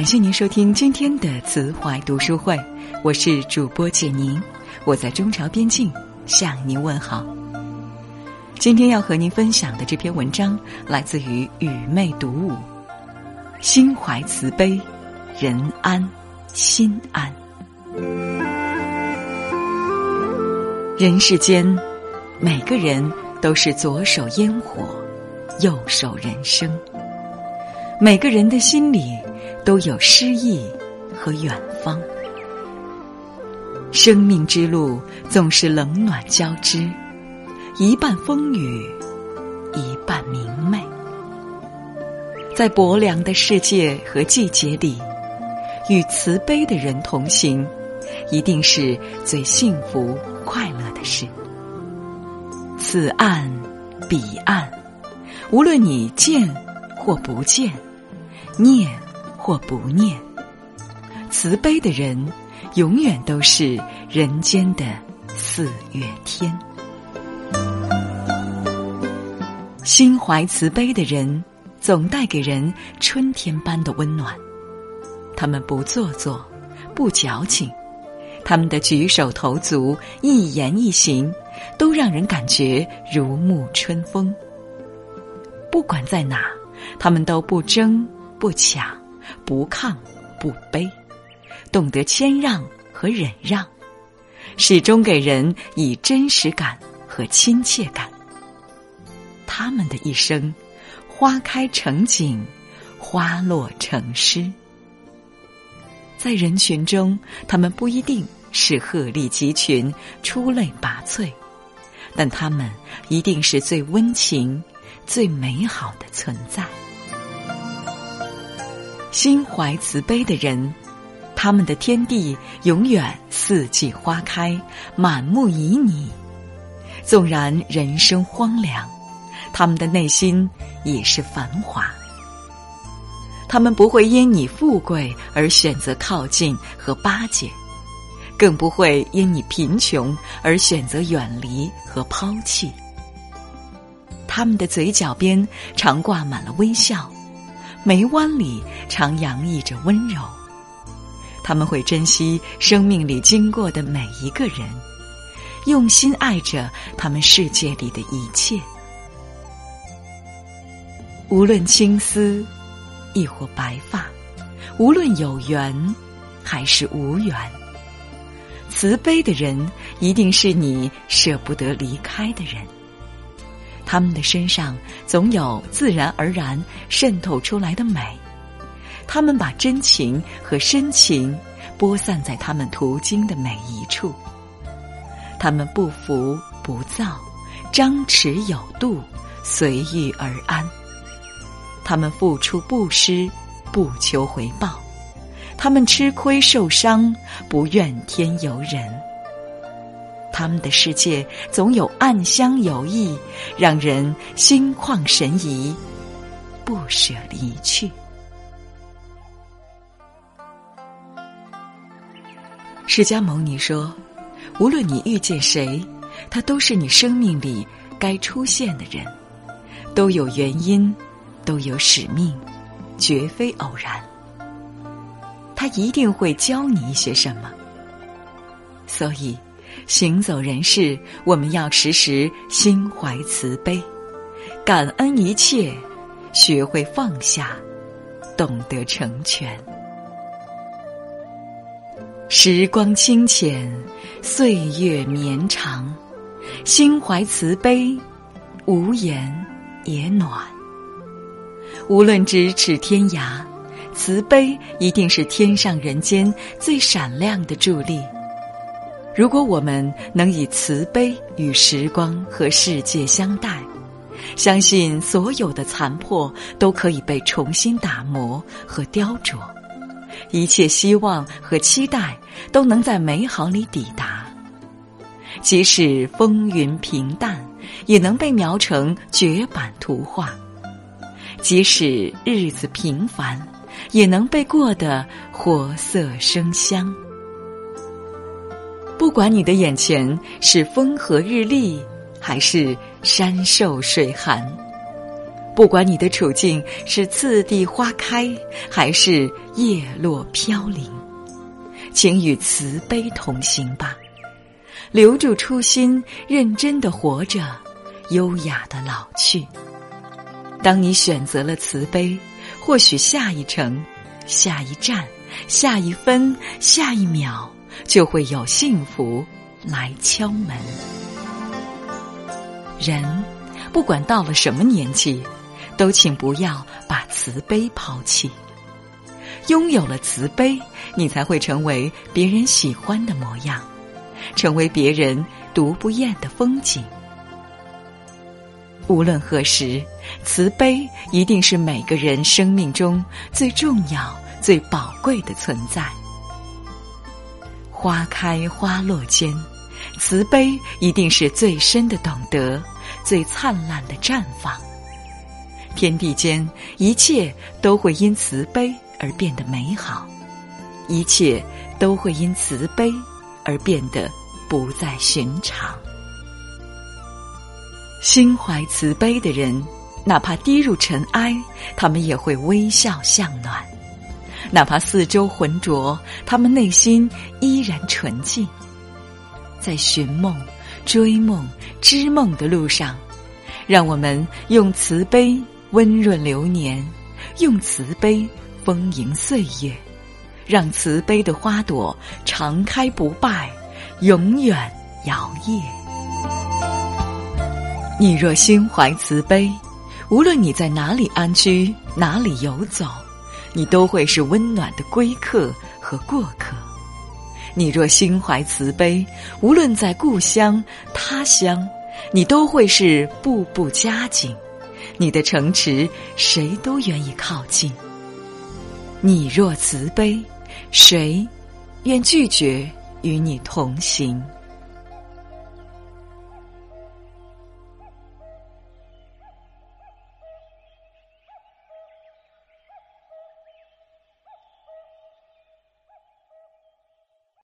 感谢您收听今天的慈怀读书会，我是主播简宁，我在中朝边境向您问好。今天要和您分享的这篇文章来自于雨妹读物，心怀慈悲，人安心安。人世间，每个人都是左手烟火，右手人生。每个人的心里都有诗意和远方。生命之路总是冷暖交织，一半风雨，一半明媚。在薄凉的世界和季节里，与慈悲的人同行，一定是最幸福。快乐的事，此岸彼岸，无论你见或不见，念或不念，慈悲的人永远都是人间的四月天。心怀慈悲的人，总带给人春天般的温暖。他们不做作，不矫情。他们的举手投足、一言一行，都让人感觉如沐春风。不管在哪，他们都不争不抢，不亢不卑，懂得谦让和忍让，始终给人以真实感和亲切感。他们的一生，花开成景，花落成诗。在人群中，他们不一定。是鹤立鸡群、出类拔萃，但他们一定是最温情、最美好的存在。心怀慈悲的人，他们的天地永远四季花开、满目旖旎。纵然人生荒凉，他们的内心也是繁华。他们不会因你富贵而选择靠近和巴结。更不会因你贫穷而选择远离和抛弃。他们的嘴角边常挂满了微笑，眉弯里常洋溢着温柔。他们会珍惜生命里经过的每一个人，用心爱着他们世界里的一切。无论青丝，亦或白发；无论有缘，还是无缘。慈悲的人，一定是你舍不得离开的人。他们的身上总有自然而然渗透出来的美，他们把真情和深情播散在他们途经的每一处。他们不浮不躁，张弛有度，随遇而安。他们付出不施，不求回报。他们吃亏受伤，不怨天尤人。他们的世界总有暗香有意，让人心旷神怡，不舍离去。释迦牟尼说：“无论你遇见谁，他都是你生命里该出现的人，都有原因，都有使命，绝非偶然。”他一定会教你一些什么，所以行走人世，我们要时时心怀慈悲，感恩一切，学会放下，懂得成全。时光清浅，岁月绵长，心怀慈悲，无言也暖。无论咫尺天涯。慈悲一定是天上人间最闪亮的助力。如果我们能以慈悲与时光和世界相待，相信所有的残破都可以被重新打磨和雕琢，一切希望和期待都能在美好里抵达。即使风云平淡，也能被描成绝版图画；即使日子平凡。也能被过得活色生香。不管你的眼前是风和日丽，还是山瘦水寒；不管你的处境是次第花开，还是叶落飘零，请与慈悲同行吧。留住初心，认真的活着，优雅的老去。当你选择了慈悲，或许下一程、下一站、下一分、下一秒，就会有幸福来敲门。人，不管到了什么年纪，都请不要把慈悲抛弃。拥有了慈悲，你才会成为别人喜欢的模样，成为别人读不厌的风景。无论何时，慈悲一定是每个人生命中最重要、最宝贵的存在。花开花落间，慈悲一定是最深的懂得、最灿烂的绽放。天地间一切都会因慈悲而变得美好，一切都会因慈悲而变得不再寻常。心怀慈悲的人，哪怕低入尘埃，他们也会微笑向暖；哪怕四周浑浊，他们内心依然纯净。在寻梦、追梦、织梦的路上，让我们用慈悲温润流年，用慈悲丰盈岁月，让慈悲的花朵常开不败，永远摇曳。你若心怀慈悲，无论你在哪里安居，哪里游走，你都会是温暖的归客和过客。你若心怀慈悲，无论在故乡他乡，你都会是步步佳景。你的城池，谁都愿意靠近。你若慈悲，谁愿拒绝与你同行？